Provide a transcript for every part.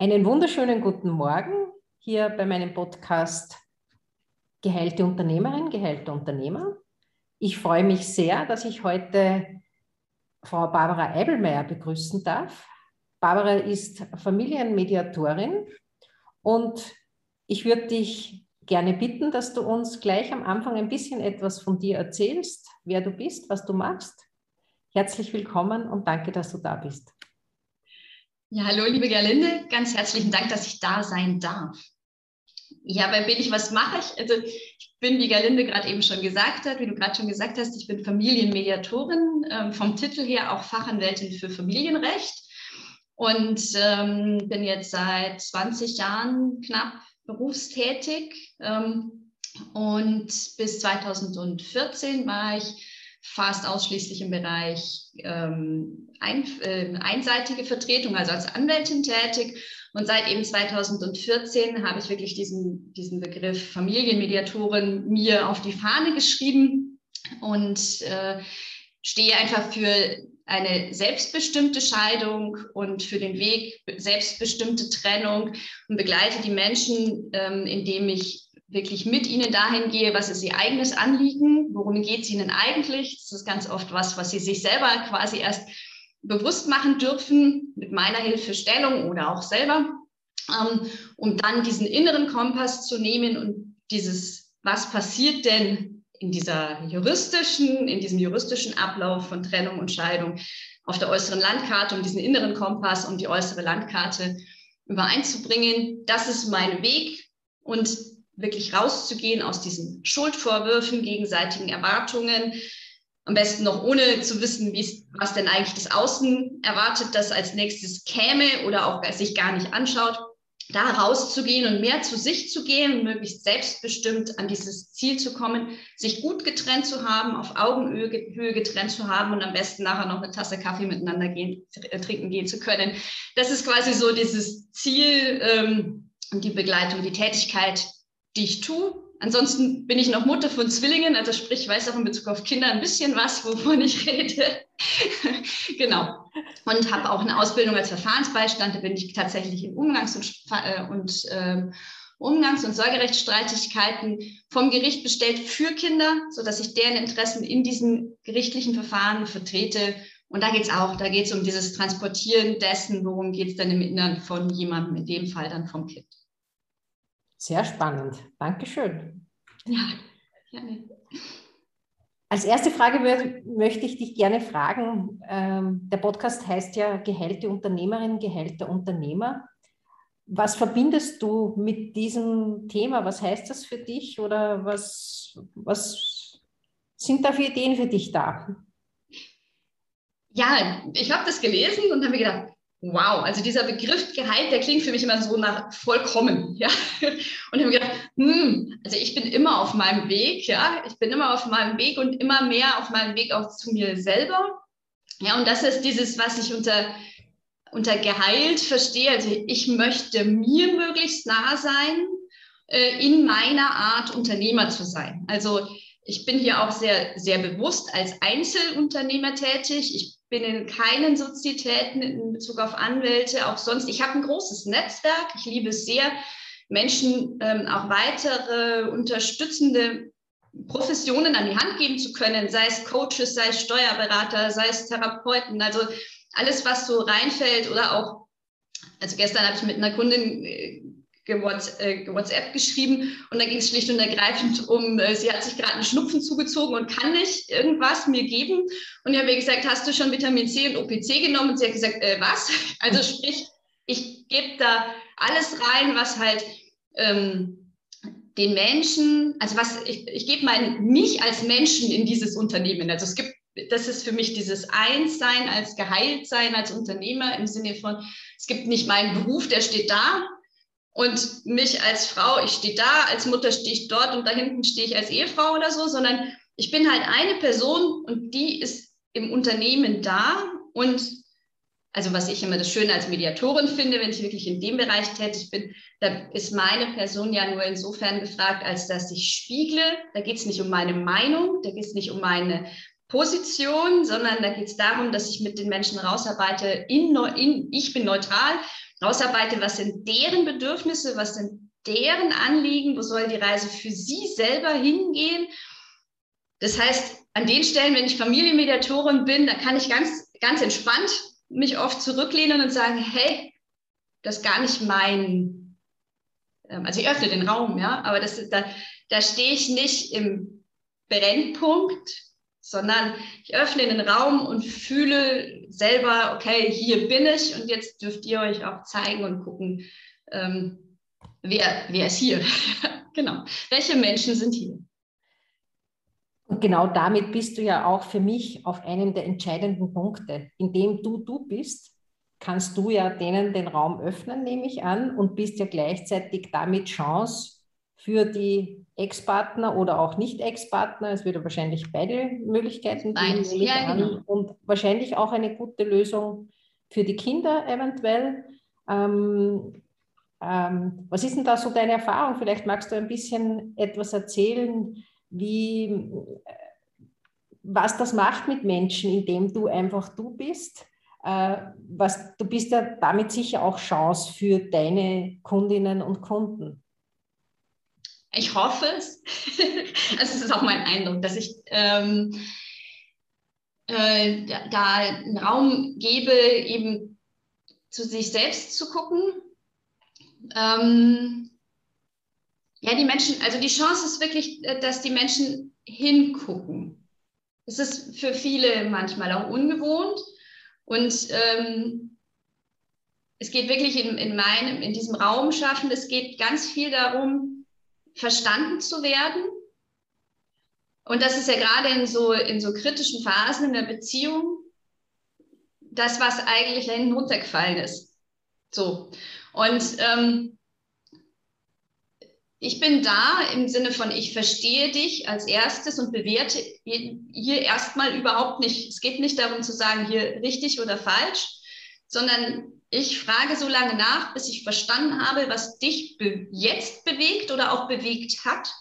Einen wunderschönen guten Morgen hier bei meinem Podcast Geheilte Unternehmerin, geheilte Unternehmer. Ich freue mich sehr, dass ich heute Frau Barbara Eibelmeier begrüßen darf. Barbara ist Familienmediatorin und ich würde dich gerne bitten, dass du uns gleich am Anfang ein bisschen etwas von dir erzählst, wer du bist, was du machst. Herzlich willkommen und danke, dass du da bist. Ja, hallo, liebe Gerlinde. Ganz herzlichen Dank, dass ich da sein darf. Ja, wer bin ich? Was mache ich? Also, ich bin, wie Gerlinde gerade eben schon gesagt hat, wie du gerade schon gesagt hast, ich bin Familienmediatorin, ähm, vom Titel her auch Fachanwältin für Familienrecht und ähm, bin jetzt seit 20 Jahren knapp berufstätig. Ähm, und bis 2014 war ich fast ausschließlich im Bereich ähm, ein, äh, einseitige Vertretung, also als Anwältin tätig. Und seit eben 2014 habe ich wirklich diesen, diesen Begriff Familienmediatorin mir auf die Fahne geschrieben und äh, stehe einfach für eine selbstbestimmte Scheidung und für den Weg selbstbestimmte Trennung und begleite die Menschen, ähm, indem ich wirklich mit ihnen dahin gehe, was ist ihr eigenes Anliegen, worum geht es ihnen eigentlich. Das ist ganz oft was, was sie sich selber quasi erst bewusst machen dürfen, mit meiner Hilfestellung oder auch selber, ähm, um dann diesen inneren Kompass zu nehmen und dieses, was passiert denn in dieser juristischen, in diesem juristischen Ablauf von Trennung und Scheidung auf der äußeren Landkarte, um diesen inneren Kompass und die äußere Landkarte übereinzubringen. Das ist mein Weg und wirklich rauszugehen aus diesen Schuldvorwürfen, gegenseitigen Erwartungen, am besten noch ohne zu wissen, was denn eigentlich das Außen erwartet, das als nächstes käme oder auch sich gar nicht anschaut, da rauszugehen und mehr zu sich zu gehen, möglichst selbstbestimmt an dieses Ziel zu kommen, sich gut getrennt zu haben, auf Augenhöhe getrennt zu haben und am besten nachher noch eine Tasse Kaffee miteinander gehen, äh, trinken gehen zu können. Das ist quasi so dieses Ziel ähm, und die Begleitung, die Tätigkeit, die ich tue. Ansonsten bin ich noch Mutter von Zwillingen, also sprich, ich weiß auch in Bezug auf Kinder ein bisschen was, wovon ich rede. genau. Und habe auch eine Ausbildung als Verfahrensbeistand. Da bin ich tatsächlich in Umgangs- und, äh, und äh, Umgangs- und Sorgerechtsstreitigkeiten vom Gericht bestellt für Kinder, sodass ich deren Interessen in diesen gerichtlichen Verfahren vertrete. Und da geht es auch, da geht es um dieses Transportieren dessen, worum geht es dann im Innern von jemandem, in dem Fall dann vom Kind. Sehr spannend. Dankeschön. Ja, gerne. Als erste Frage möchte ich dich gerne fragen. Ähm, der Podcast heißt ja Gehällte Unternehmerin, Gehälter Unternehmer. Was verbindest du mit diesem Thema? Was heißt das für dich oder was, was sind da für Ideen für dich da? Ja, ich habe das gelesen und habe mir gedacht, wow, also dieser Begriff Gehalt, der klingt für mich immer so nach vollkommen, ja. Und ich habe gedacht, hm, also ich bin immer auf meinem Weg, ja, ich bin immer auf meinem Weg und immer mehr auf meinem Weg auch zu mir selber. Ja, und das ist dieses, was ich unter, unter geheilt verstehe. Also ich möchte mir möglichst nah sein, äh, in meiner Art Unternehmer zu sein. Also ich bin hier auch sehr, sehr bewusst als Einzelunternehmer tätig. Ich bin in keinen Sozietäten in Bezug auf Anwälte, auch sonst. Ich habe ein großes Netzwerk. Ich liebe es sehr, Menschen ähm, auch weitere unterstützende Professionen an die Hand geben zu können, sei es Coaches, sei es Steuerberater, sei es Therapeuten, also alles, was so reinfällt oder auch, also gestern habe ich mit einer Kundin äh, WhatsApp geschrieben und da ging es schlicht und ergreifend um, äh, sie hat sich gerade einen Schnupfen zugezogen und kann nicht irgendwas mir geben. Und ich habe ihr gesagt, hast du schon Vitamin C und OPC genommen? Und sie hat gesagt, äh, was? Also sprich, ich gebe da alles rein, was halt ähm, den Menschen, also was ich, ich gebe mein mich als Menschen in dieses Unternehmen. Also es gibt, das ist für mich dieses Einssein als Geheiltsein als Unternehmer im Sinne von, es gibt nicht meinen Beruf, der steht da, und mich als Frau, ich stehe da, als Mutter stehe ich dort und da hinten stehe ich als Ehefrau oder so, sondern ich bin halt eine Person und die ist im Unternehmen da und also was ich immer das Schöne als Mediatorin finde, wenn ich wirklich in dem Bereich tätig bin, da ist meine Person ja nur insofern gefragt, als dass ich spiegle. Da geht es nicht um meine Meinung, da geht es nicht um meine Position, sondern da geht es darum, dass ich mit den Menschen rausarbeite, in, in, ich bin neutral rausarbeite, was sind deren Bedürfnisse, was sind deren Anliegen, wo soll die Reise für sie selber hingehen. Das heißt, an den Stellen, wenn ich Familienmediatorin bin, da kann ich ganz, ganz entspannt mich oft zurücklehnen und sagen, hey, das ist gar nicht mein, ähm, also ich öffne den Raum, ja, aber das, da, da stehe ich nicht im Brennpunkt, sondern ich öffne den Raum und fühle selber, okay, hier bin ich und jetzt dürft ihr euch auch zeigen und gucken, ähm, wer, wer ist hier. genau. Welche Menschen sind hier? Und genau damit bist du ja auch für mich auf einem der entscheidenden Punkte. Indem du du bist, kannst du ja denen den Raum öffnen, nehme ich an, und bist ja gleichzeitig damit Chance für die Ex-Partner oder auch Nicht-Ex-Partner. Es wird wahrscheinlich beide Möglichkeiten geben, an. Genau. Und wahrscheinlich auch eine gute Lösung für die Kinder eventuell. Ähm, ähm, was ist denn da so deine Erfahrung? Vielleicht magst du ein bisschen etwas erzählen, wie, was das macht mit Menschen, indem du einfach du bist. Äh, was, du bist ja damit sicher auch Chance für deine Kundinnen und Kunden. Ich hoffe es. also es ist auch mein Eindruck, dass ich ähm, äh, da, einen Raum gebe, eben zu sich selbst zu gucken. Ähm, ja, die Menschen, also die Chance ist wirklich, äh, dass die Menschen hingucken. Es ist für viele manchmal auch ungewohnt und ähm, es geht wirklich in, in meinem, in diesem Raum schaffen, es geht ganz viel darum, verstanden zu werden. Und das ist ja gerade in so, in so kritischen Phasen in der Beziehung das, was eigentlich hinten runtergefallen ist. So. Und ähm, ich bin da im Sinne von, ich verstehe dich als erstes und bewerte hier erstmal überhaupt nicht. Es geht nicht darum zu sagen, hier richtig oder falsch, sondern ich frage so lange nach, bis ich verstanden habe, was dich be jetzt bewegt oder auch bewegt hat.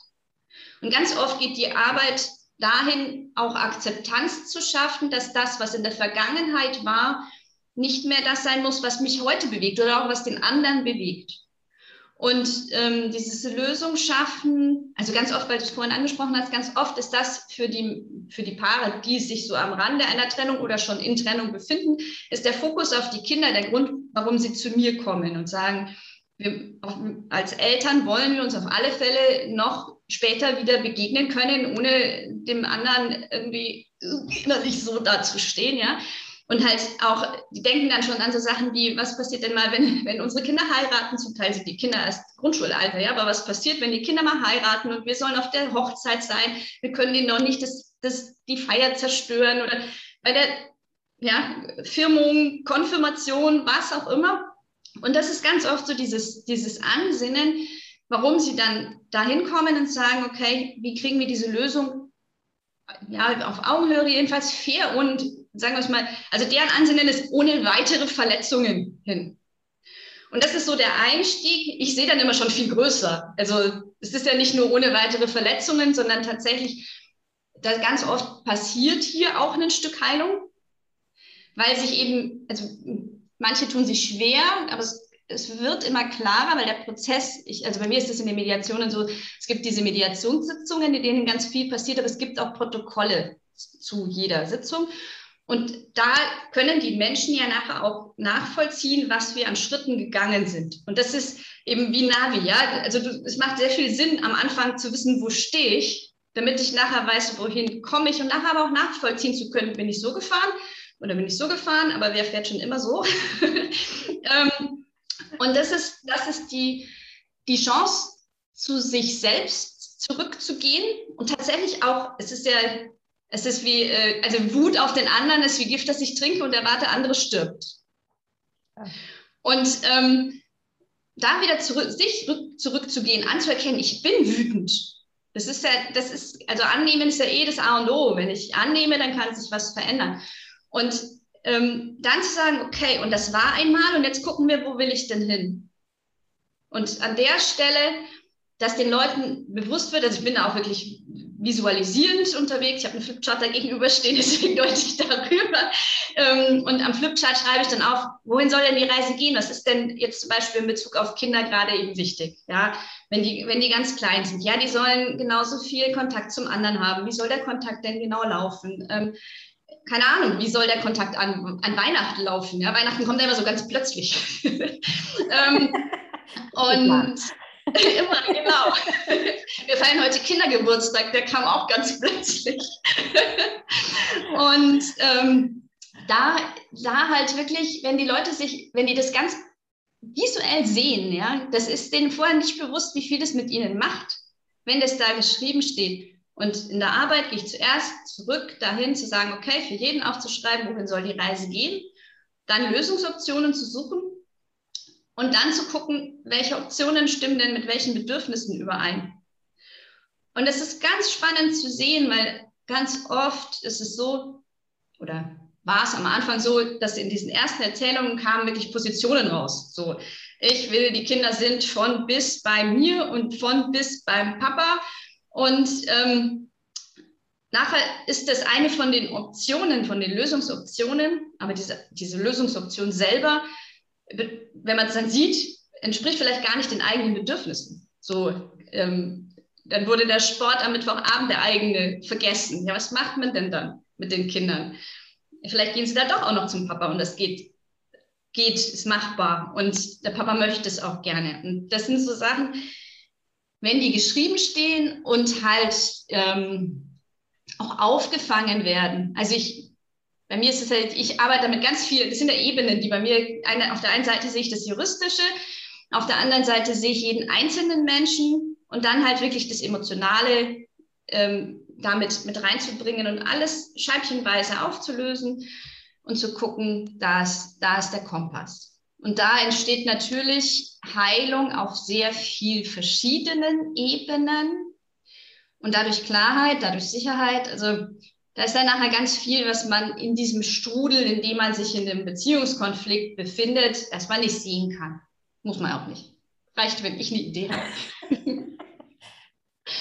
Und ganz oft geht die Arbeit dahin, auch Akzeptanz zu schaffen, dass das, was in der Vergangenheit war, nicht mehr das sein muss, was mich heute bewegt oder auch was den anderen bewegt. Und ähm, dieses Lösung schaffen, also ganz oft, weil du es vorhin angesprochen hast, ganz oft ist das für die, für die Paare, die sich so am Rande einer Trennung oder schon in Trennung befinden, ist der Fokus auf die Kinder der Grund, warum sie zu mir kommen und sagen, wir, als Eltern wollen wir uns auf alle Fälle noch später wieder begegnen können, ohne dem anderen irgendwie innerlich so dazustehen, ja. Und halt auch, die denken dann schon an so Sachen wie, was passiert denn mal, wenn, wenn unsere Kinder heiraten? Zum Teil sind die Kinder erst Grundschulalter, ja, aber was passiert, wenn die Kinder mal heiraten und wir sollen auf der Hochzeit sein? Wir können denen noch nicht das, das, die Feier zerstören oder bei der ja, Firmung, Konfirmation, was auch immer. Und das ist ganz oft so dieses, dieses Ansinnen, warum sie dann dahin kommen und sagen, okay, wie kriegen wir diese Lösung ja, auf Augenhöhe jedenfalls fair und sagen wir es mal, also deren Ansinnen ist ohne weitere Verletzungen hin. Und das ist so der Einstieg. Ich sehe dann immer schon viel größer. Also es ist ja nicht nur ohne weitere Verletzungen, sondern tatsächlich, da ganz oft passiert hier auch ein Stück Heilung, weil sich eben, also manche tun sich schwer, aber es, es wird immer klarer, weil der Prozess, ich, also bei mir ist das in den Mediationen so, es gibt diese Mediationssitzungen, in denen ganz viel passiert, aber es gibt auch Protokolle zu jeder Sitzung. Und da können die Menschen ja nachher auch nachvollziehen, was wir an Schritten gegangen sind. Und das ist eben wie Navi, ja. Also du, es macht sehr viel Sinn, am Anfang zu wissen, wo stehe ich, damit ich nachher weiß, wohin komme ich und nachher aber auch nachvollziehen zu können, bin ich so gefahren oder bin ich so gefahren, aber wer fährt schon immer so? ähm, und das ist, das ist die, die Chance, zu sich selbst zurückzugehen und tatsächlich auch, es ist ja es ist wie, äh, also Wut auf den anderen ist wie Gift, das ich trinke und erwarte, der andere stirbt. Und ähm, da wieder zurück, sich zurückzugehen, anzuerkennen, ich bin wütend. Das ist ja, das ist, also annehmen ist ja eh das A und O. Wenn ich annehme, dann kann sich was verändern. Und ähm, dann zu sagen, okay, und das war einmal und jetzt gucken wir, wo will ich denn hin? Und an der Stelle, dass den Leuten bewusst wird, also ich bin auch wirklich visualisierend unterwegs. Ich habe einen Flipchart da gegenüberstehen, deswegen deute ich darüber. Ähm, und am Flipchart schreibe ich dann auf, wohin soll denn die Reise gehen? Was ist denn jetzt zum Beispiel in Bezug auf Kinder gerade eben wichtig? Ja, wenn die, wenn die ganz klein sind, ja, die sollen genauso viel Kontakt zum anderen haben. Wie soll der Kontakt denn genau laufen? Ähm, keine Ahnung, wie soll der Kontakt an, an Weihnachten laufen? Ja, Weihnachten kommt immer so ganz plötzlich. ähm, und Immer, genau. Wir feiern heute Kindergeburtstag, der kam auch ganz plötzlich. Und ähm, da, da halt wirklich, wenn die Leute sich, wenn die das ganz visuell sehen, ja, das ist denen vorher nicht bewusst, wie viel das mit ihnen macht, wenn das da geschrieben steht. Und in der Arbeit gehe ich zuerst zurück dahin zu sagen, okay, für jeden aufzuschreiben, wohin soll die Reise gehen, dann Lösungsoptionen zu suchen und dann zu gucken, welche Optionen stimmen denn mit welchen Bedürfnissen überein. Und es ist ganz spannend zu sehen, weil ganz oft ist es so, oder war es am Anfang so, dass in diesen ersten Erzählungen kamen wirklich Positionen raus. So, ich will, die Kinder sind von bis bei mir und von bis beim Papa. Und ähm, nachher ist das eine von den Optionen, von den Lösungsoptionen, aber diese, diese Lösungsoption selber wenn man es dann sieht, entspricht vielleicht gar nicht den eigenen Bedürfnissen. So, ähm, dann wurde der Sport am Mittwochabend der eigene vergessen. Ja, was macht man denn dann mit den Kindern? Vielleicht gehen sie da doch auch noch zum Papa und das geht, geht, ist machbar und der Papa möchte es auch gerne. Und das sind so Sachen, wenn die geschrieben stehen und halt ähm, auch aufgefangen werden. Also ich bei mir ist es halt, ich arbeite damit ganz viel, das sind ja Ebenen, die bei mir, eine, auf der einen Seite sehe ich das Juristische, auf der anderen Seite sehe ich jeden einzelnen Menschen und dann halt wirklich das Emotionale ähm, damit mit reinzubringen und alles scheibchenweise aufzulösen und zu gucken, da ist, da ist der Kompass. Und da entsteht natürlich Heilung auf sehr viel verschiedenen Ebenen und dadurch Klarheit, dadurch Sicherheit. Also da ist dann nachher ganz viel, was man in diesem Strudel, in dem man sich in einem Beziehungskonflikt befindet, erstmal nicht sehen kann. Muss man auch nicht. Reicht, wenn ich eine Idee habe.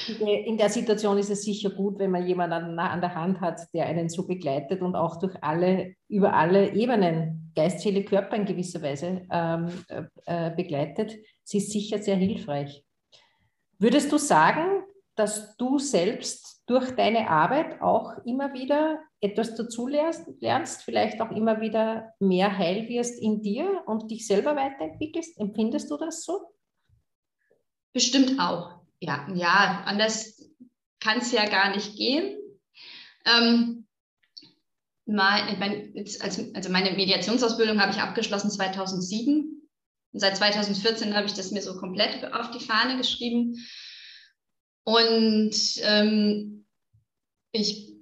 In der Situation ist es sicher gut, wenn man jemanden an der Hand hat, der einen so begleitet und auch durch alle, über alle Ebenen, Geist, Seele, Körper in gewisser Weise ähm, äh, begleitet. Sie ist sicher sehr hilfreich. Würdest du sagen, dass du selbst durch deine Arbeit auch immer wieder etwas dazu lernst, vielleicht auch immer wieder mehr heil wirst in dir und dich selber weiterentwickelst? Empfindest du das so? Bestimmt auch. Ja, ja, anders kann es ja gar nicht gehen. Ähm, also meine Mediationsausbildung habe ich abgeschlossen 2007. Und seit 2014 habe ich das mir so komplett auf die Fahne geschrieben. Und ähm, ich,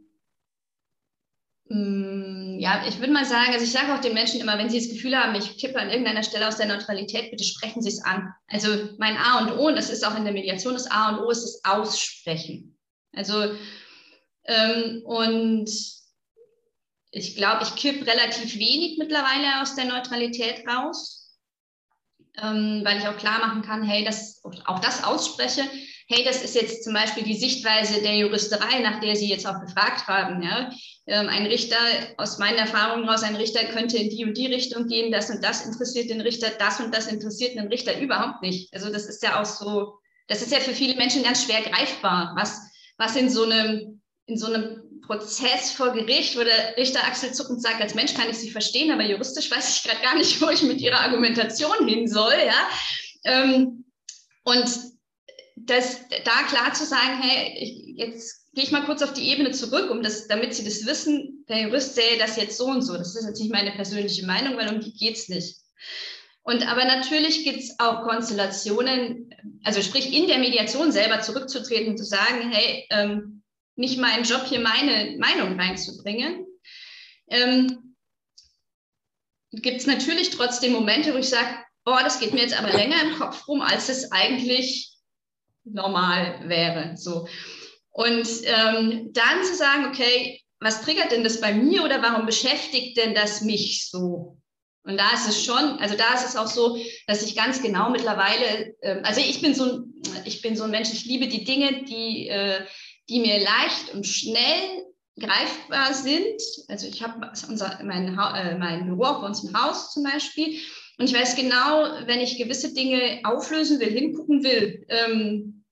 mm, ja, ich würde mal sagen, also ich sage auch den Menschen immer, wenn sie das Gefühl haben, ich kippe an irgendeiner Stelle aus der Neutralität, bitte sprechen Sie es an. Also mein A und O, und das ist auch in der Mediation das A und O, ist das Aussprechen. Also, ähm, und ich glaube, ich kippe relativ wenig mittlerweile aus der Neutralität raus, ähm, weil ich auch klar machen kann, hey, das, auch das ausspreche hey, das ist jetzt zum Beispiel die Sichtweise der Juristerei, nach der Sie jetzt auch gefragt haben. Ja? Ähm, ein Richter, aus meinen Erfahrungen heraus, ein Richter könnte in die und die Richtung gehen, das und das interessiert den Richter, das und das interessiert den Richter überhaupt nicht. Also das ist ja auch so, das ist ja für viele Menschen ganz schwer greifbar, was, was in so einem, in so einem Prozess vor Gericht, wo der Richter Axel zuckend sagt, als Mensch kann ich Sie verstehen, aber juristisch weiß ich gerade gar nicht, wo ich mit Ihrer Argumentation hin soll. Ja? Ähm, und das, da klar zu sagen, hey, ich, jetzt gehe ich mal kurz auf die Ebene zurück, um das, damit Sie das wissen, der Jurist sähe das jetzt so und so. Das ist natürlich meine persönliche Meinung, weil um die geht es nicht. Und aber natürlich gibt es auch Konstellationen, also sprich in der Mediation selber zurückzutreten und zu sagen, hey, ähm, nicht mein Job hier meine Meinung reinzubringen. Ähm, gibt es natürlich trotzdem Momente, wo ich sage, boah, das geht mir jetzt aber länger im Kopf rum, als es eigentlich normal wäre. So. Und ähm, dann zu sagen, okay, was triggert denn das bei mir oder warum beschäftigt denn das mich so? Und da ist es schon, also da ist es auch so, dass ich ganz genau mittlerweile, äh, also ich bin so, ich bin so ein Mensch, ich liebe die Dinge, die, äh, die mir leicht und schnell greifbar sind. Also ich habe mein, äh, mein Büro auch bei uns im Haus zum Beispiel. Und ich weiß genau, wenn ich gewisse Dinge auflösen will, hingucken will, ähm,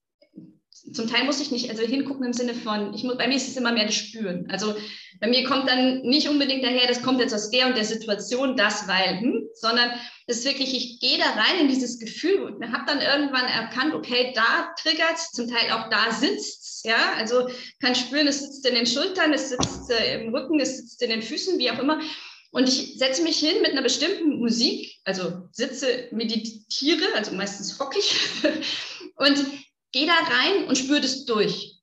zum Teil muss ich nicht, also hingucken im Sinne von, ich muss, bei mir ist es immer mehr das Spüren. Also bei mir kommt dann nicht unbedingt daher, das kommt jetzt aus der und der Situation, das, weil, hm, sondern es ist wirklich, ich gehe da rein in dieses Gefühl und habe dann irgendwann erkannt, okay, da triggert es, zum Teil auch da sitzt ja, also kann spüren, es sitzt in den Schultern, es sitzt äh, im Rücken, es sitzt in den Füßen, wie auch immer. Und ich setze mich hin mit einer bestimmten Musik, also sitze, meditiere, also meistens hocke ich und gehe da rein und spüre das durch.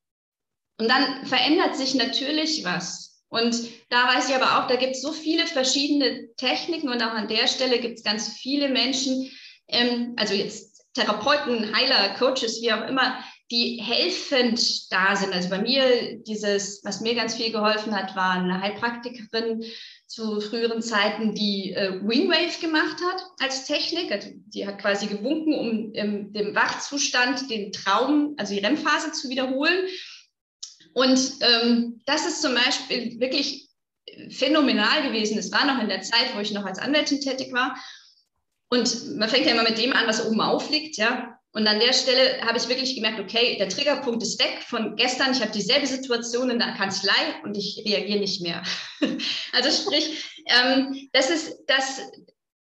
Und dann verändert sich natürlich was. Und da weiß ich aber auch, da gibt es so viele verschiedene Techniken und auch an der Stelle gibt es ganz viele Menschen, ähm, also jetzt Therapeuten, Heiler, Coaches, wie auch immer, die helfend da sind. Also bei mir, dieses, was mir ganz viel geholfen hat, war eine Heilpraktikerin zu früheren Zeiten, die äh, Wingwave gemacht hat als Technik. Also die hat quasi gewunken, um im dem Wachzustand den Traum, also die REM-Phase zu wiederholen. Und ähm, das ist zum Beispiel wirklich phänomenal gewesen. Es war noch in der Zeit, wo ich noch als Anwältin tätig war. Und man fängt ja immer mit dem an, was oben aufliegt, ja. Und an der Stelle habe ich wirklich gemerkt, okay, der Triggerpunkt ist weg von gestern. Ich habe dieselbe Situation in der Kanzlei und ich reagiere nicht mehr. also sprich, ähm, das ist das.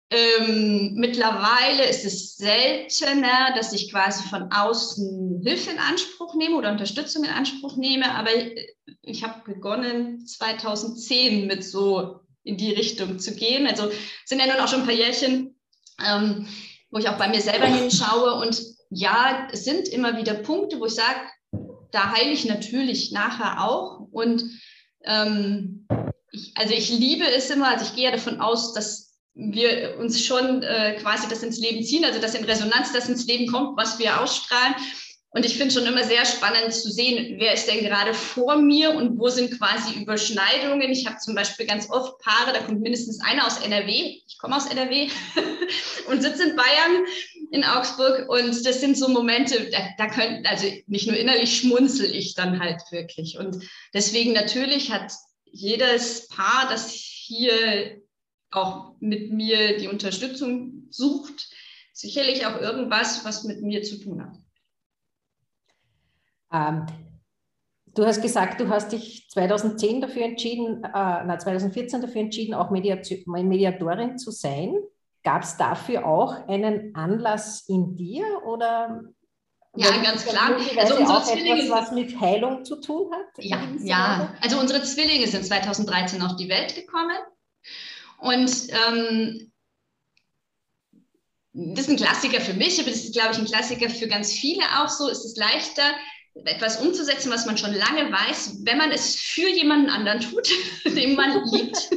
Ähm, mittlerweile ist es seltener, dass ich quasi von außen Hilfe in Anspruch nehme oder Unterstützung in Anspruch nehme, aber ich, ich habe begonnen 2010 mit so in die Richtung zu gehen. Also sind ja nun auch schon ein paar Jährchen, ähm, wo ich auch bei mir selber hinschaue und ja, es sind immer wieder Punkte, wo ich sage, da heile ich natürlich nachher auch. Und ähm, ich, also ich liebe es immer, also ich gehe ja davon aus, dass wir uns schon äh, quasi das ins Leben ziehen, also dass in Resonanz das ins Leben kommt, was wir ausstrahlen. Und ich finde schon immer sehr spannend zu sehen, wer ist denn gerade vor mir und wo sind quasi Überschneidungen. Ich habe zum Beispiel ganz oft Paare, da kommt mindestens einer aus NRW, ich komme aus NRW und sitze in Bayern, in Augsburg. Und das sind so Momente, da, da können, also nicht nur innerlich schmunzel ich dann halt wirklich. Und deswegen natürlich hat jedes Paar, das hier auch mit mir die Unterstützung sucht, sicherlich auch irgendwas, was mit mir zu tun hat. Ähm, du hast gesagt, du hast dich 2010 dafür entschieden, äh, na, 2014 dafür entschieden, auch Mediatorin zu sein. Gab es dafür auch einen Anlass in dir oder? Ja, ganz klar. Also unsere auch Zwillinge etwas, was mit Heilung zu tun hat? Ja, ja. Also unsere Zwillinge sind 2013 auf die Welt gekommen und ähm, das ist ein Klassiker für mich, aber das ist, glaube ich, ein Klassiker für ganz viele auch so. Es ist leichter, etwas umzusetzen, was man schon lange weiß, wenn man es für jemanden anderen tut, den man liebt.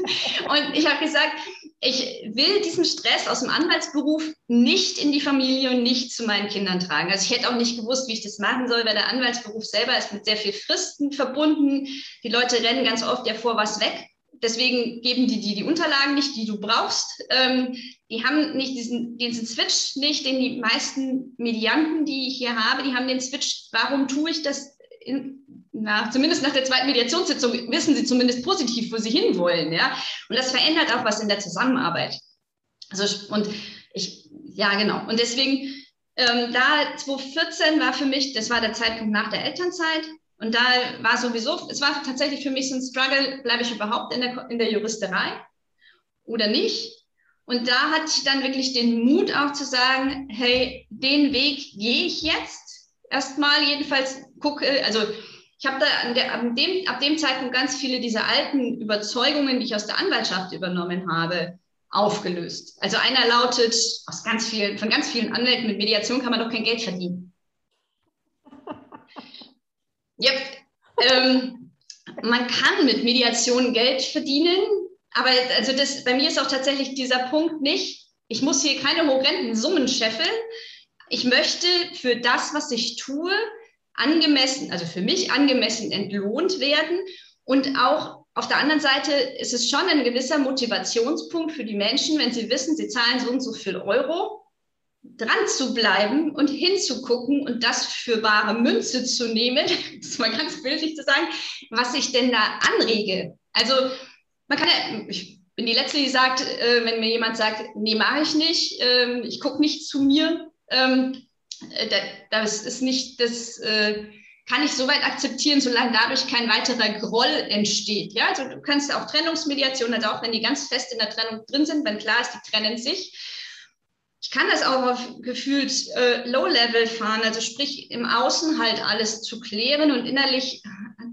Und ich habe gesagt, ich will diesen Stress aus dem Anwaltsberuf nicht in die Familie und nicht zu meinen Kindern tragen. Also ich hätte auch nicht gewusst, wie ich das machen soll, weil der Anwaltsberuf selber ist mit sehr viel Fristen verbunden. Die Leute rennen ganz oft ja vor was weg. Deswegen geben die dir die Unterlagen nicht, die du brauchst. Ähm, die haben nicht diesen, diesen Switch nicht, den die meisten Medianten, die ich hier habe, die haben den Switch, warum tue ich das? In, na, zumindest nach der zweiten Mediationssitzung wissen sie zumindest positiv, wo sie hinwollen. Ja? Und das verändert auch was in der Zusammenarbeit. Also, und ich, ja, genau. Und deswegen, ähm, da 2014 war für mich, das war der Zeitpunkt nach der Elternzeit. Und da war sowieso, es war tatsächlich für mich so ein Struggle, bleibe ich überhaupt in der, in der Juristerei oder nicht? Und da hatte ich dann wirklich den Mut auch zu sagen, hey, den Weg gehe ich jetzt. Erstmal jedenfalls gucke, also ich habe da der, ab, dem, ab dem Zeitpunkt ganz viele dieser alten Überzeugungen, die ich aus der Anwaltschaft übernommen habe, aufgelöst. Also einer lautet, aus ganz vielen, von ganz vielen Anwälten, mit Mediation kann man doch kein Geld verdienen. Yep. Ähm, man kann mit Mediation Geld verdienen, aber also das, bei mir ist auch tatsächlich dieser Punkt nicht, ich muss hier keine horrenden Summen scheffeln. Ich möchte für das, was ich tue, angemessen, also für mich angemessen entlohnt werden. Und auch auf der anderen Seite ist es schon ein gewisser Motivationspunkt für die Menschen, wenn sie wissen, sie zahlen so und so viel Euro dran zu bleiben und hinzugucken und das für bare Münze zu nehmen, das ist mal ganz bildlich zu sagen, was ich denn da anrege. Also man kann ja, ich bin die Letzte, die sagt, äh, wenn mir jemand sagt, nee, mache ich nicht, äh, ich gucke nicht zu mir, ähm, äh, das ist nicht, das äh, kann ich soweit akzeptieren, solange dadurch kein weiterer Groll entsteht. Ja, also du kannst auch Trennungsmediation, also auch wenn die ganz fest in der Trennung drin sind, wenn klar ist, die trennen sich, ich kann das auch auf gefühlt äh, Low-Level fahren, also sprich im Außen halt alles zu klären und innerlich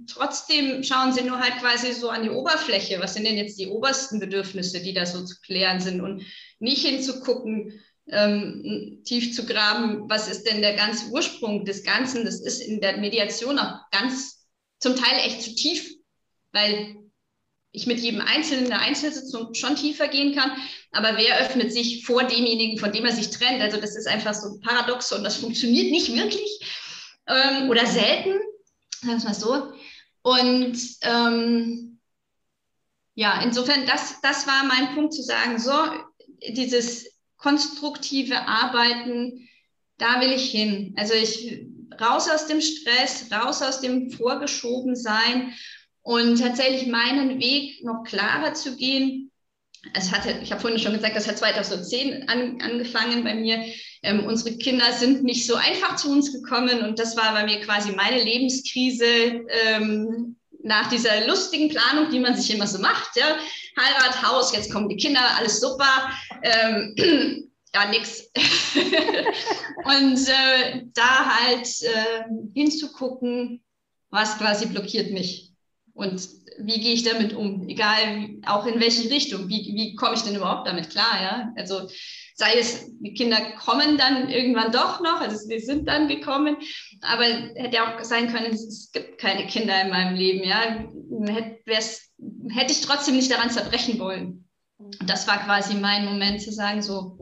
trotzdem schauen sie nur halt quasi so an die Oberfläche. Was sind denn jetzt die obersten Bedürfnisse, die da so zu klären sind und nicht hinzugucken, ähm, tief zu graben, was ist denn der ganze Ursprung des Ganzen? Das ist in der Mediation auch ganz zum Teil echt zu tief, weil ich mit jedem Einzelnen in der Einzelsitzung schon tiefer gehen kann. Aber wer öffnet sich vor demjenigen, von dem er sich trennt? Also das ist einfach so paradox und das funktioniert nicht wirklich ähm, oder selten, sagen wir es mal so. Und ähm, ja, insofern, das, das war mein Punkt zu sagen, so, dieses konstruktive Arbeiten, da will ich hin. Also ich raus aus dem Stress, raus aus dem Vorgeschobensein und tatsächlich meinen Weg noch klarer zu gehen. Es hatte, ich habe vorhin schon gesagt, das hat 2010 an, angefangen bei mir. Ähm, unsere Kinder sind nicht so einfach zu uns gekommen und das war bei mir quasi meine Lebenskrise ähm, nach dieser lustigen Planung, die man sich immer so macht. Ja? Heirat, Haus, jetzt kommen die Kinder, alles super. Ähm, ja, nix. und äh, da halt äh, hinzugucken, was quasi blockiert mich und wie gehe ich damit um, egal auch in welche Richtung, wie, wie komme ich denn überhaupt damit klar, ja, also sei es, die Kinder kommen dann irgendwann doch noch, also sie sind dann gekommen, aber hätte auch sein können, es gibt keine Kinder in meinem Leben, ja, hätte, hätte ich trotzdem nicht daran zerbrechen wollen. Und das war quasi mein Moment zu sagen, so,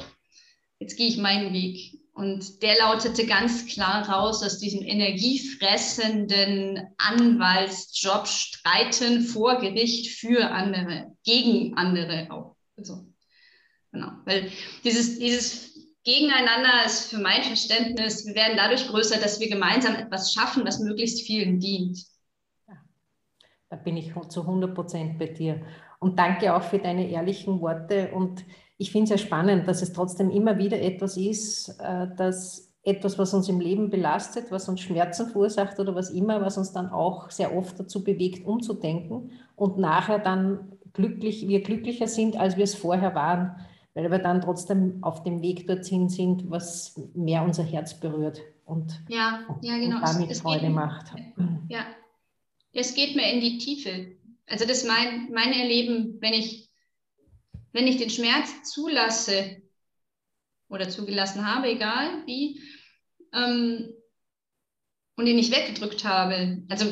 jetzt gehe ich meinen Weg. Und der lautete ganz klar raus aus diesem energiefressenden Anwaltsjob, streiten vor Gericht für andere, gegen andere auch. Also, genau. Weil dieses, dieses Gegeneinander ist für mein Verständnis, wir werden dadurch größer, dass wir gemeinsam etwas schaffen, was möglichst vielen dient. Da bin ich zu 100 Prozent bei dir. Und danke auch für deine ehrlichen Worte. Und ich finde es ja spannend, dass es trotzdem immer wieder etwas ist, äh, dass etwas, was uns im Leben belastet, was uns Schmerzen verursacht oder was immer, was uns dann auch sehr oft dazu bewegt, umzudenken und nachher dann glücklich, wir glücklicher sind, als wir es vorher waren, weil wir dann trotzdem auf dem Weg dorthin sind, was mehr unser Herz berührt und, ja, ja, genau. und damit es, es Freude geht, macht. Ja, es geht mir in die Tiefe. Also das ist mein, mein Erleben, wenn ich, wenn ich den Schmerz zulasse oder zugelassen habe, egal wie, ähm, und ihn nicht weggedrückt habe. Also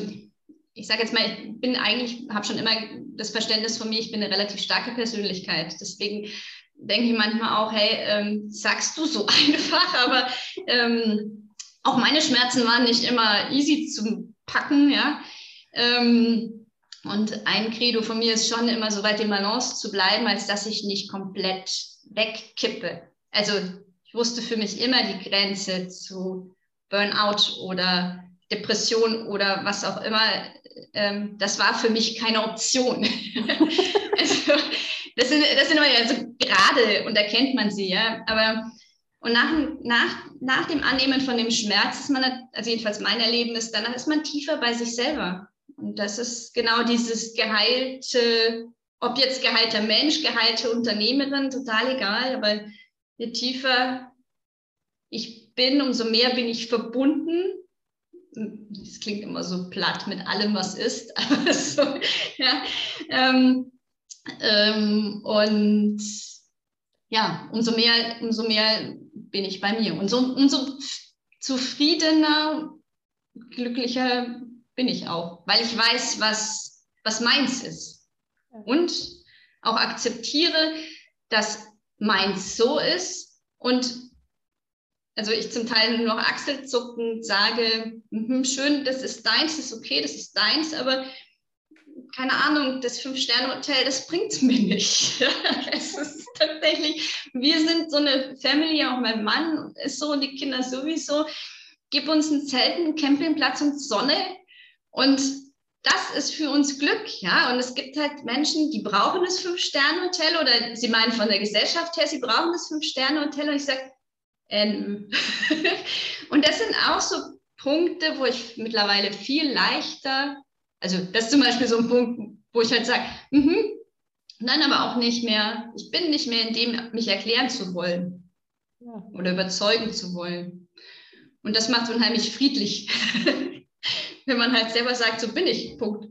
ich sage jetzt mal, ich bin eigentlich, habe schon immer das Verständnis von mir, ich bin eine relativ starke Persönlichkeit. Deswegen denke ich manchmal auch, hey, ähm, sagst du so einfach, aber ähm, auch meine Schmerzen waren nicht immer easy zu packen, ja. Ähm, und ein Credo von mir ist schon immer so weit in Balance zu bleiben, als dass ich nicht komplett wegkippe. Also ich wusste für mich immer die Grenze zu Burnout oder Depression oder was auch immer. Ähm, das war für mich keine Option. also, das sind, das sind immer so gerade und erkennt man sie, ja. Aber und nach, nach, nach dem Annehmen von dem Schmerz ist man, also jedenfalls mein Erleben ist, danach ist man tiefer bei sich selber. Und das ist genau dieses geheilte, ob jetzt geheilter Mensch, geheilte Unternehmerin, total egal, aber je tiefer ich bin, umso mehr bin ich verbunden. Das klingt immer so platt mit allem, was ist. Aber so, ja, ähm, ähm, und ja, umso mehr, umso mehr bin ich bei mir. Und so, umso zufriedener, glücklicher bin ich auch, weil ich weiß, was, was meins ist. Und auch akzeptiere, dass meins so ist und also ich zum Teil nur noch achselzuckend sage, mm schön, das ist deins, das ist okay, das ist deins, aber keine Ahnung, das Fünf-Sterne-Hotel, das bringt es mir nicht. es ist tatsächlich, wir sind so eine Family, auch mein Mann ist so und die Kinder sowieso. Gib uns ein Zelt, einen Campingplatz und Sonne und das ist für uns Glück, ja. Und es gibt halt Menschen, die brauchen das Fünf-Sterne-Hotel oder sie meinen von der Gesellschaft her, sie brauchen das Fünf-Sterne-Hotel. Und ich sage, ähm. und das sind auch so Punkte, wo ich mittlerweile viel leichter, also das ist zum Beispiel so ein Punkt, wo ich halt sage, mhm, nein, aber auch nicht mehr, ich bin nicht mehr in dem, mich erklären zu wollen ja. oder überzeugen zu wollen. Und das macht unheimlich friedlich. wenn man halt selber sagt, so bin ich, Punkt.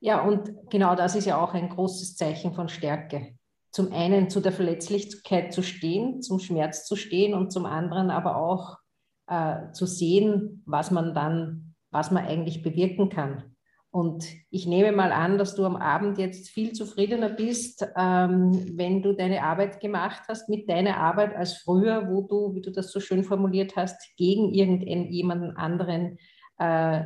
Ja, und genau das ist ja auch ein großes Zeichen von Stärke. Zum einen zu der Verletzlichkeit zu stehen, zum Schmerz zu stehen und zum anderen aber auch äh, zu sehen, was man dann, was man eigentlich bewirken kann. Und ich nehme mal an, dass du am Abend jetzt viel zufriedener bist, ähm, wenn du deine Arbeit gemacht hast, mit deiner Arbeit als früher, wo du, wie du das so schön formuliert hast, gegen irgendjemanden anderen äh,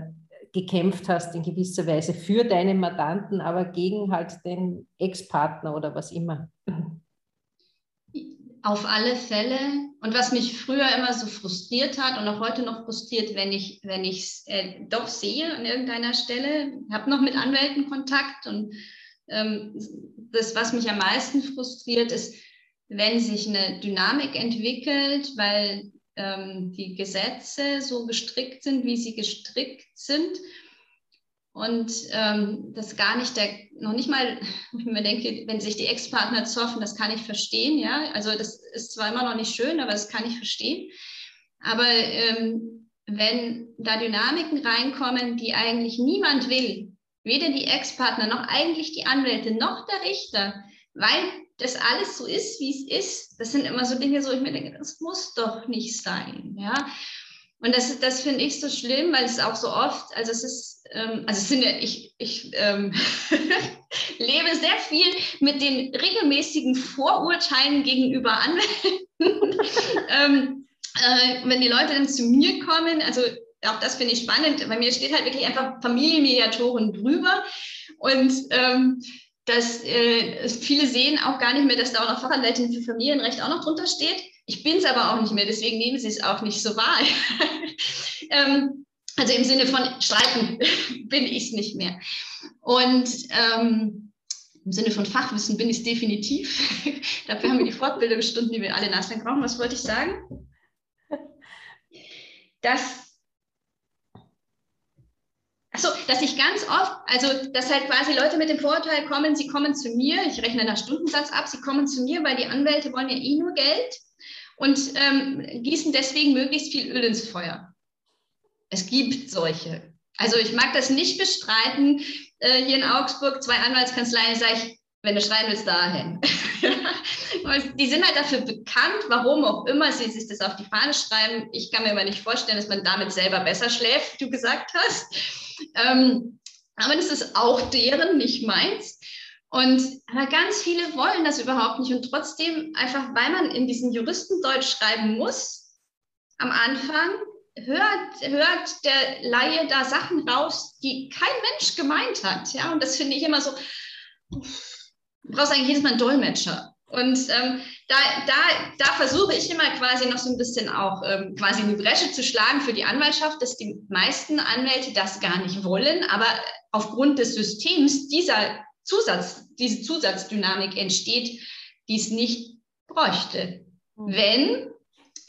gekämpft hast in gewisser Weise für deinen Mandanten, aber gegen halt den Ex-Partner oder was immer. Auf alle Fälle. Und was mich früher immer so frustriert hat und auch heute noch frustriert, wenn ich wenn es äh, doch sehe an irgendeiner Stelle, habe noch mit Anwälten Kontakt und ähm, das, was mich am meisten frustriert, ist, wenn sich eine Dynamik entwickelt, weil ähm, die Gesetze so gestrickt sind, wie sie gestrickt sind. Und ähm, das gar nicht der, noch nicht mal, ich mir denke, wenn sich die Ex-Partner zoffen, das kann ich verstehen, ja. Also das ist zwar immer noch nicht schön, aber das kann ich verstehen. Aber ähm, wenn da Dynamiken reinkommen, die eigentlich niemand will, weder die Ex-Partner noch eigentlich die Anwälte noch der Richter, weil das alles so ist, wie es ist, das sind immer so Dinge, so ich mir denke, das muss doch nicht sein, ja. Und das, das finde ich so schlimm, weil es auch so oft, also es ist, ähm, also es sind ja, ich, ich ähm, lebe sehr viel mit den regelmäßigen Vorurteilen gegenüber Anwälten. ähm, äh, wenn die Leute dann zu mir kommen, also auch das finde ich spannend, bei mir steht halt wirklich einfach Familienmediatoren drüber und ähm, dass äh, viele sehen auch gar nicht mehr, dass da auch noch Fachanwältin für Familienrecht auch noch drunter steht. Ich bin es aber auch nicht mehr, deswegen nehmen sie es auch nicht so wahr. ähm, also im Sinne von Streiten bin ich es nicht mehr. Und ähm, im Sinne von Fachwissen bin ich es definitiv. Dafür haben wir die Fortbildungsstunden, die wir alle nachher brauchen. Was wollte ich sagen? Dass Achso, dass ich ganz oft, also dass halt quasi Leute mit dem Vorurteil kommen, sie kommen zu mir, ich rechne nach Stundensatz ab, sie kommen zu mir, weil die Anwälte wollen ja eh nur Geld und ähm, gießen deswegen möglichst viel Öl ins Feuer. Es gibt solche. Also ich mag das nicht bestreiten. Äh, hier in Augsburg, zwei Anwaltskanzleien, sage ich, wenn du schreiben willst, dahin. die sind halt dafür bekannt, warum auch immer sie sich das auf die Fahne schreiben. Ich kann mir aber nicht vorstellen, dass man damit selber besser schläft, wie du gesagt hast. Ähm, aber das ist auch deren, nicht meins. Und aber ganz viele wollen das überhaupt nicht. Und trotzdem, einfach weil man in diesem Juristendeutsch schreiben muss, am Anfang hört, hört der Laie da Sachen raus, die kein Mensch gemeint hat. Ja? Und das finde ich immer so, du brauchst eigentlich jedes Mal einen Dolmetscher. Und ähm, da, da, da versuche ich immer quasi noch so ein bisschen auch ähm, quasi eine Bresche zu schlagen für die Anwaltschaft, dass die meisten Anwälte das gar nicht wollen, aber aufgrund des Systems dieser Zusatz, diese Zusatzdynamik entsteht, die es nicht bräuchte. Mhm. Wenn,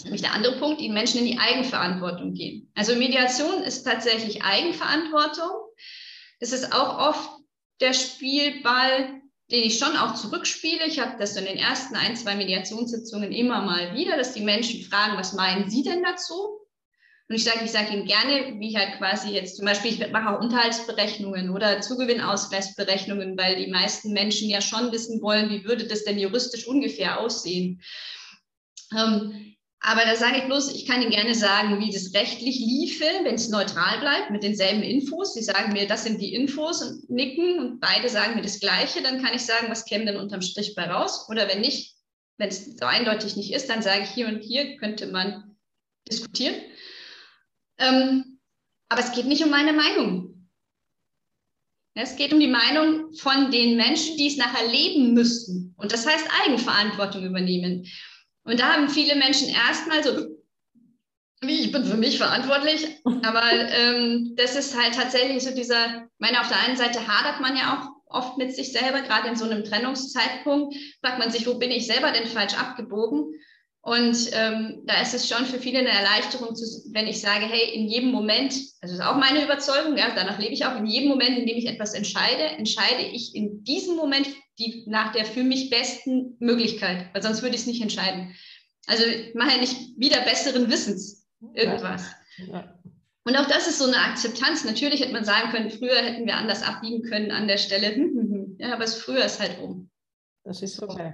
nämlich der andere Punkt, die Menschen in die Eigenverantwortung gehen. Also Mediation ist tatsächlich Eigenverantwortung. Es ist auch oft der Spielball den ich schon auch zurückspiele. Ich habe das in den ersten ein, zwei Mediationssitzungen immer mal wieder, dass die Menschen fragen, was meinen Sie denn dazu? Und ich sage, ich sage Ihnen gerne, wie ich halt quasi jetzt zum Beispiel, ich mache auch Unterhaltsberechnungen oder Zugewinnausgleichsberechnungen, weil die meisten Menschen ja schon wissen wollen, wie würde das denn juristisch ungefähr aussehen. Ähm, aber da sage ich bloß, ich kann Ihnen gerne sagen, wie das rechtlich liefe, wenn es neutral bleibt mit denselben Infos. Sie sagen mir, das sind die Infos und nicken und beide sagen mir das Gleiche, dann kann ich sagen, was käme denn unterm Strich bei raus? Oder wenn nicht, wenn es so eindeutig nicht ist, dann sage ich, hier und hier könnte man diskutieren. Ähm, aber es geht nicht um meine Meinung. Es geht um die Meinung von den Menschen, die es nachher leben müssten. Und das heißt Eigenverantwortung übernehmen. Und da haben viele Menschen erstmal so, wie ich bin für mich verantwortlich. Aber ähm, das ist halt tatsächlich so dieser, ich meine, auf der einen Seite hadert man ja auch oft mit sich selber, gerade in so einem Trennungszeitpunkt, fragt man sich, wo bin ich selber denn falsch abgebogen? Und ähm, da ist es schon für viele eine Erleichterung, zu, wenn ich sage, hey, in jedem Moment, also das ist auch meine Überzeugung, ja, danach lebe ich auch, in jedem Moment, in dem ich etwas entscheide, entscheide ich in diesem Moment die, nach der für mich besten Möglichkeit, weil sonst würde ich es nicht entscheiden. Also ich mache ja nicht wieder besseren Wissens irgendwas. Ja. Ja. Und auch das ist so eine Akzeptanz. Natürlich hätte man sagen können, früher hätten wir anders abbiegen können an der Stelle. Ja, aber es früher ist halt um. Das ist okay.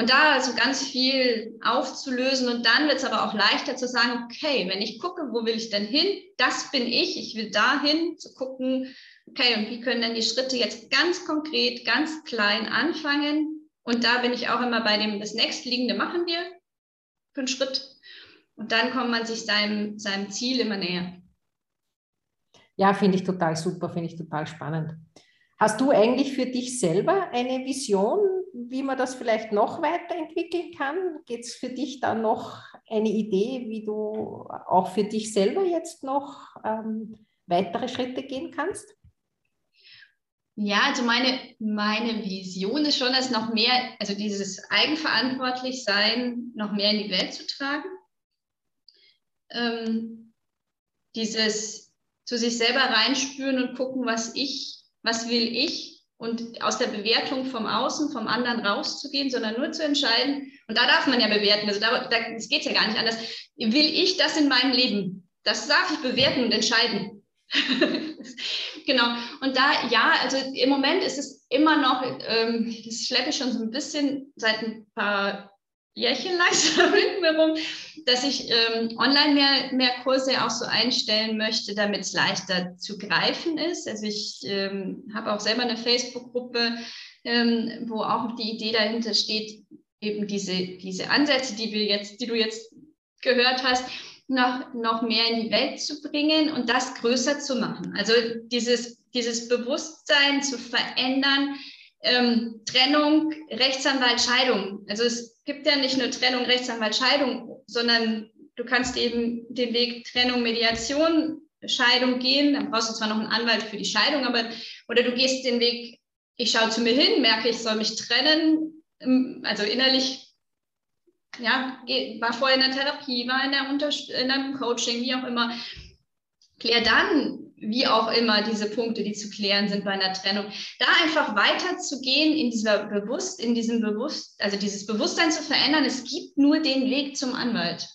Und da so ganz viel aufzulösen und dann wird es aber auch leichter zu sagen, okay, wenn ich gucke, wo will ich denn hin? Das bin ich, ich will dahin, zu gucken, okay, und wie können denn die Schritte jetzt ganz konkret, ganz klein anfangen? Und da bin ich auch immer bei dem, das nächstliegende machen wir für einen Schritt. Und dann kommt man sich seinem, seinem Ziel immer näher. Ja, finde ich total super, finde ich total spannend. Hast du eigentlich für dich selber eine Vision, wie man das vielleicht noch weiterentwickeln kann? Geht es für dich da noch eine Idee, wie du auch für dich selber jetzt noch ähm, weitere Schritte gehen kannst? Ja, also meine, meine Vision ist schon, dass noch mehr, also dieses eigenverantwortlich sein, noch mehr in die Welt zu tragen. Ähm, dieses zu sich selber reinspüren und gucken, was ich was will ich und aus der Bewertung vom Außen, vom anderen rauszugehen, sondern nur zu entscheiden. Und da darf man ja bewerten. Also da, da es geht ja gar nicht anders. Will ich das in meinem Leben? Das darf ich bewerten und entscheiden. genau. Und da, ja, also im Moment ist es immer noch, ähm, das schleppe ich schon so ein bisschen seit ein paar Jährchen langsam mit mir rum, dass ich ähm, online mehr, mehr Kurse auch so einstellen möchte, damit es leichter zu greifen ist. Also ich ähm, habe auch selber eine Facebook-Gruppe, ähm, wo auch die Idee dahinter steht, eben diese, diese Ansätze, die wir jetzt, die du jetzt gehört hast, noch, noch mehr in die Welt zu bringen und das größer zu machen. Also dieses, dieses Bewusstsein zu verändern, ähm, Trennung, Rechtsanwalt, Scheidung. Also es gibt ja nicht nur Trennung, Rechtsanwalt, Scheidung, sondern du kannst eben den Weg Trennung, Mediation, Scheidung gehen. Dann brauchst du zwar noch einen Anwalt für die Scheidung, aber oder du gehst den Weg, ich schaue zu mir hin, merke, ich soll mich trennen, ähm, also innerlich ja, war vorher in der Therapie, war in, der Unterst in einem Coaching, wie auch immer. Klär dann wie auch immer diese Punkte, die zu klären sind bei einer Trennung, da einfach weiterzugehen in dieser Bewusst, in diesem Bewusst, also dieses Bewusstsein zu verändern, es gibt nur den Weg zum Anwalt.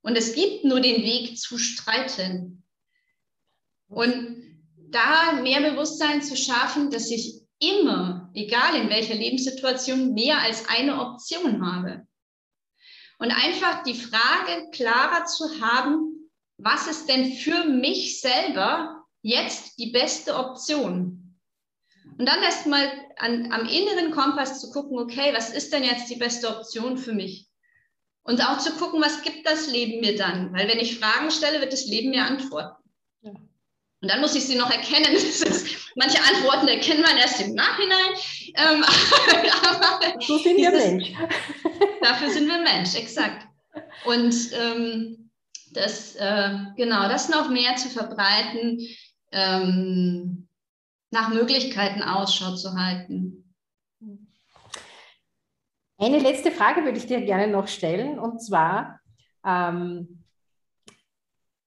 Und es gibt nur den Weg zu streiten. Und da mehr Bewusstsein zu schaffen, dass ich immer, egal in welcher Lebenssituation, mehr als eine Option habe. Und einfach die Frage klarer zu haben, was ist denn für mich selber jetzt die beste Option? Und dann erstmal am inneren Kompass zu gucken, okay, was ist denn jetzt die beste Option für mich? Und auch zu gucken, was gibt das Leben mir dann? Weil wenn ich Fragen stelle, wird das Leben mir antworten. Ja. Und dann muss ich sie noch erkennen. Ist, manche Antworten erkennt man erst im Nachhinein. Ähm, so sind wir Mensch. dafür sind wir Mensch, exakt. Und ähm, das, äh, genau, das noch mehr zu verbreiten, ähm, nach Möglichkeiten Ausschau zu halten. Eine letzte Frage würde ich dir gerne noch stellen, und zwar, ähm,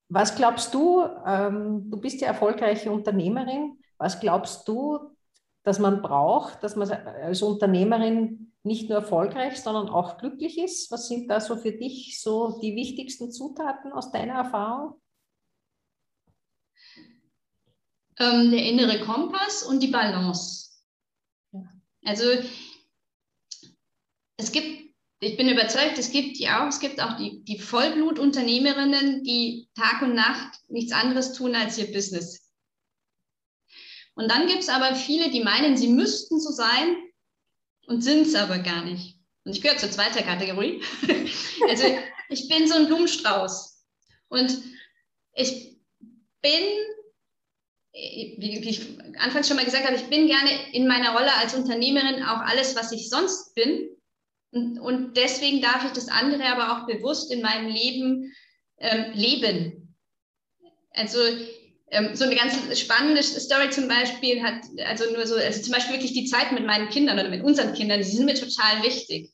was glaubst du, ähm, du bist ja erfolgreiche Unternehmerin, was glaubst du, dass man braucht, dass man als Unternehmerin nicht nur erfolgreich, sondern auch glücklich ist? Was sind da so für dich so die wichtigsten Zutaten aus deiner Erfahrung? Ähm, der innere Kompass und die Balance. Ja. Also es gibt, ich bin überzeugt, es gibt die auch, es gibt auch die, die Vollblutunternehmerinnen, die Tag und Nacht nichts anderes tun als ihr Business. Und dann gibt es aber viele, die meinen, sie müssten so sein, und sind es aber gar nicht. Und ich gehöre zur zweiten Kategorie. also ich bin so ein Blumenstrauß. Und ich bin wie, ich anfangs schon mal gesagt habe, ich bin gerne in meiner Rolle als Unternehmerin auch alles, was ich sonst bin. Und, und deswegen darf ich das andere aber auch bewusst in meinem Leben ähm, leben. Also ähm, so eine ganz spannende Story zum Beispiel hat, also nur so, also zum Beispiel wirklich die Zeit mit meinen Kindern oder mit unseren Kindern, die sind mir total wichtig.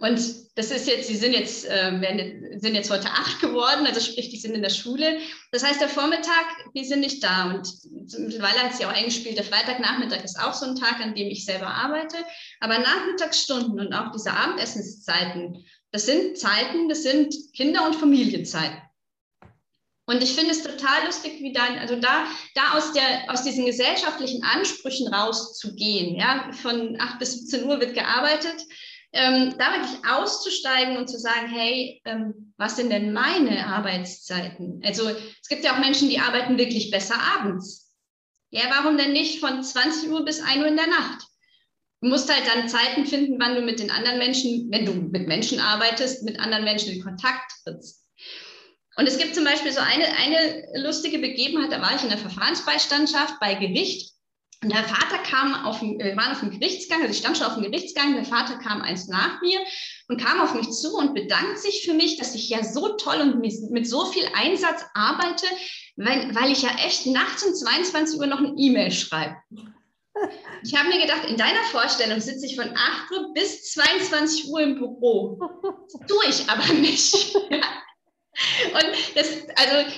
Und das ist jetzt, sie sind jetzt, äh, werden, sind jetzt heute acht geworden, also sprich, die sind in der Schule. Das heißt, der Vormittag, die sind nicht da. Und mittlerweile hat sie auch eingespielt, der Freitagnachmittag ist auch so ein Tag, an dem ich selber arbeite. Aber Nachmittagsstunden und auch diese Abendessenszeiten, das sind Zeiten, das sind Kinder- und Familienzeiten. Und ich finde es total lustig, wie dann, also da, da aus, der, aus diesen gesellschaftlichen Ansprüchen rauszugehen. Ja, von 8 bis 17 Uhr wird gearbeitet ähm, da wirklich auszusteigen und zu sagen, hey, ähm, was sind denn meine Arbeitszeiten? Also es gibt ja auch Menschen, die arbeiten wirklich besser abends. Ja, warum denn nicht von 20 Uhr bis 1 Uhr in der Nacht? Du musst halt dann Zeiten finden, wann du mit den anderen Menschen, wenn du mit Menschen arbeitest, mit anderen Menschen in Kontakt trittst. Und es gibt zum Beispiel so eine, eine lustige Begebenheit, da war ich in der Verfahrensbeistandschaft bei Gericht und der Vater kam auf wir waren auf dem Gerichtsgang, also ich stand schon auf dem Gerichtsgang, der Vater kam eins nach mir und kam auf mich zu und bedankt sich für mich, dass ich ja so toll und mit so viel Einsatz arbeite, weil, weil ich ja echt nachts um 22 Uhr noch eine E-Mail schreibe. Ich habe mir gedacht, in deiner Vorstellung sitze ich von 8 Uhr bis 22 Uhr im Büro. Tue ich aber nicht. Und das, also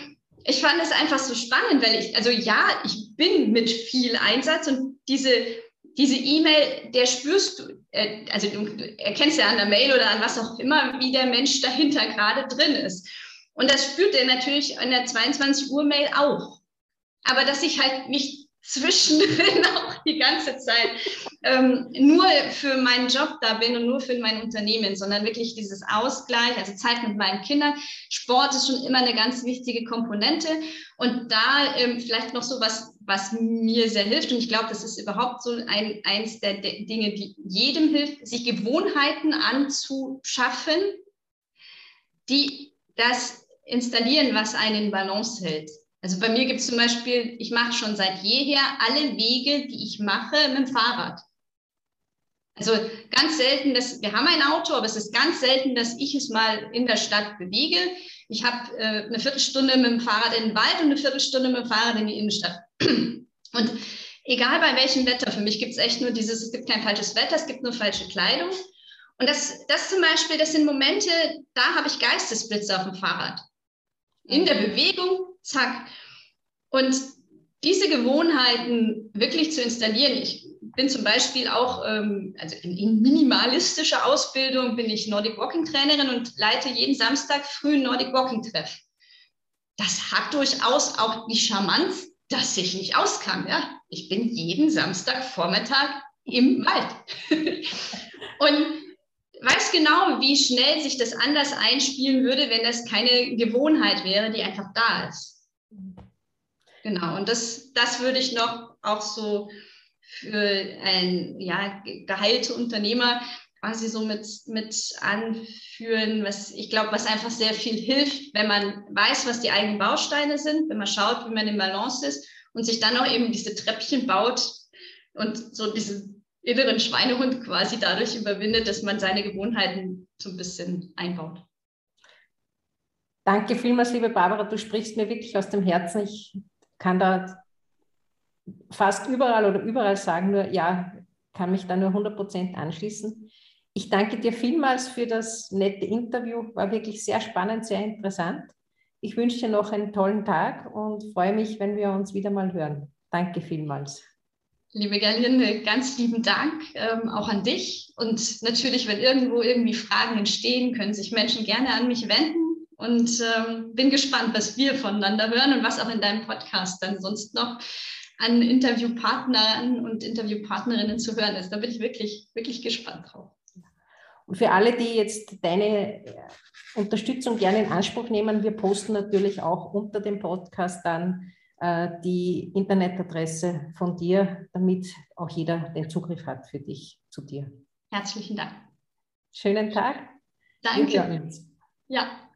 ich fand es einfach so spannend, weil ich, also ja, ich bin mit viel Einsatz und diese diese E-Mail, der spürst du, äh, also du erkennst ja an der Mail oder an was auch immer, wie der Mensch dahinter gerade drin ist. Und das spürt er natürlich in der 22 Uhr Mail auch. Aber dass ich halt nicht zwischendrin auch die ganze Zeit ähm, nur für meinen Job da bin und nur für mein Unternehmen, sondern wirklich dieses Ausgleich, also Zeit mit meinen Kindern. Sport ist schon immer eine ganz wichtige Komponente und da ähm, vielleicht noch so was, was mir sehr hilft und ich glaube, das ist überhaupt so ein, eins der, der Dinge, die jedem hilft, sich Gewohnheiten anzuschaffen, die das installieren, was einen in Balance hält. Also bei mir gibt es zum Beispiel, ich mache schon seit jeher alle Wege, die ich mache, mit dem Fahrrad. Also ganz selten, dass wir haben ein Auto, aber es ist ganz selten, dass ich es mal in der Stadt bewege. Ich habe äh, eine Viertelstunde mit dem Fahrrad in den Wald und eine Viertelstunde mit dem Fahrrad in die Innenstadt. Und egal bei welchem Wetter, für mich gibt es echt nur dieses, es gibt kein falsches Wetter, es gibt nur falsche Kleidung. Und das, das zum Beispiel, das sind Momente, da habe ich Geistesblitze auf dem Fahrrad. In der Bewegung zack. Und diese Gewohnheiten wirklich zu installieren, ich bin zum Beispiel auch, ähm, also in, in, minimalistischer Ausbildung bin ich Nordic Walking Trainerin und leite jeden Samstag früh ein Nordic Walking Treff. Das hat durchaus auch die Charmanz, dass ich nicht auskam. Ja? Ich bin jeden Samstagvormittag im Wald. und weiß genau, wie schnell sich das anders einspielen würde, wenn das keine Gewohnheit wäre, die einfach da ist. Genau, und das, das würde ich noch auch so für ein ja, geheilte Unternehmer quasi so mit, mit anführen, was ich glaube, was einfach sehr viel hilft, wenn man weiß, was die eigenen Bausteine sind, wenn man schaut, wie man in Balance ist und sich dann auch eben diese Treppchen baut und so diese inneren Schweinehund quasi dadurch überwindet, dass man seine Gewohnheiten so ein bisschen einbaut. Danke vielmals, liebe Barbara. Du sprichst mir wirklich aus dem Herzen. Ich kann da fast überall oder überall sagen, nur ja, kann mich da nur 100 Prozent anschließen. Ich danke dir vielmals für das nette Interview. War wirklich sehr spannend, sehr interessant. Ich wünsche dir noch einen tollen Tag und freue mich, wenn wir uns wieder mal hören. Danke vielmals. Liebe Gerlinde, ganz lieben Dank ähm, auch an dich. Und natürlich, wenn irgendwo irgendwie Fragen entstehen, können sich Menschen gerne an mich wenden. Und ähm, bin gespannt, was wir voneinander hören und was auch in deinem Podcast dann sonst noch an Interviewpartnern und Interviewpartnerinnen zu hören ist. Da bin ich wirklich, wirklich gespannt drauf. Und für alle, die jetzt deine äh, Unterstützung gerne in Anspruch nehmen, wir posten natürlich auch unter dem Podcast dann die Internetadresse von dir, damit auch jeder den Zugriff hat für dich zu dir. Herzlichen Dank. Schönen Tag. Danke. Ja.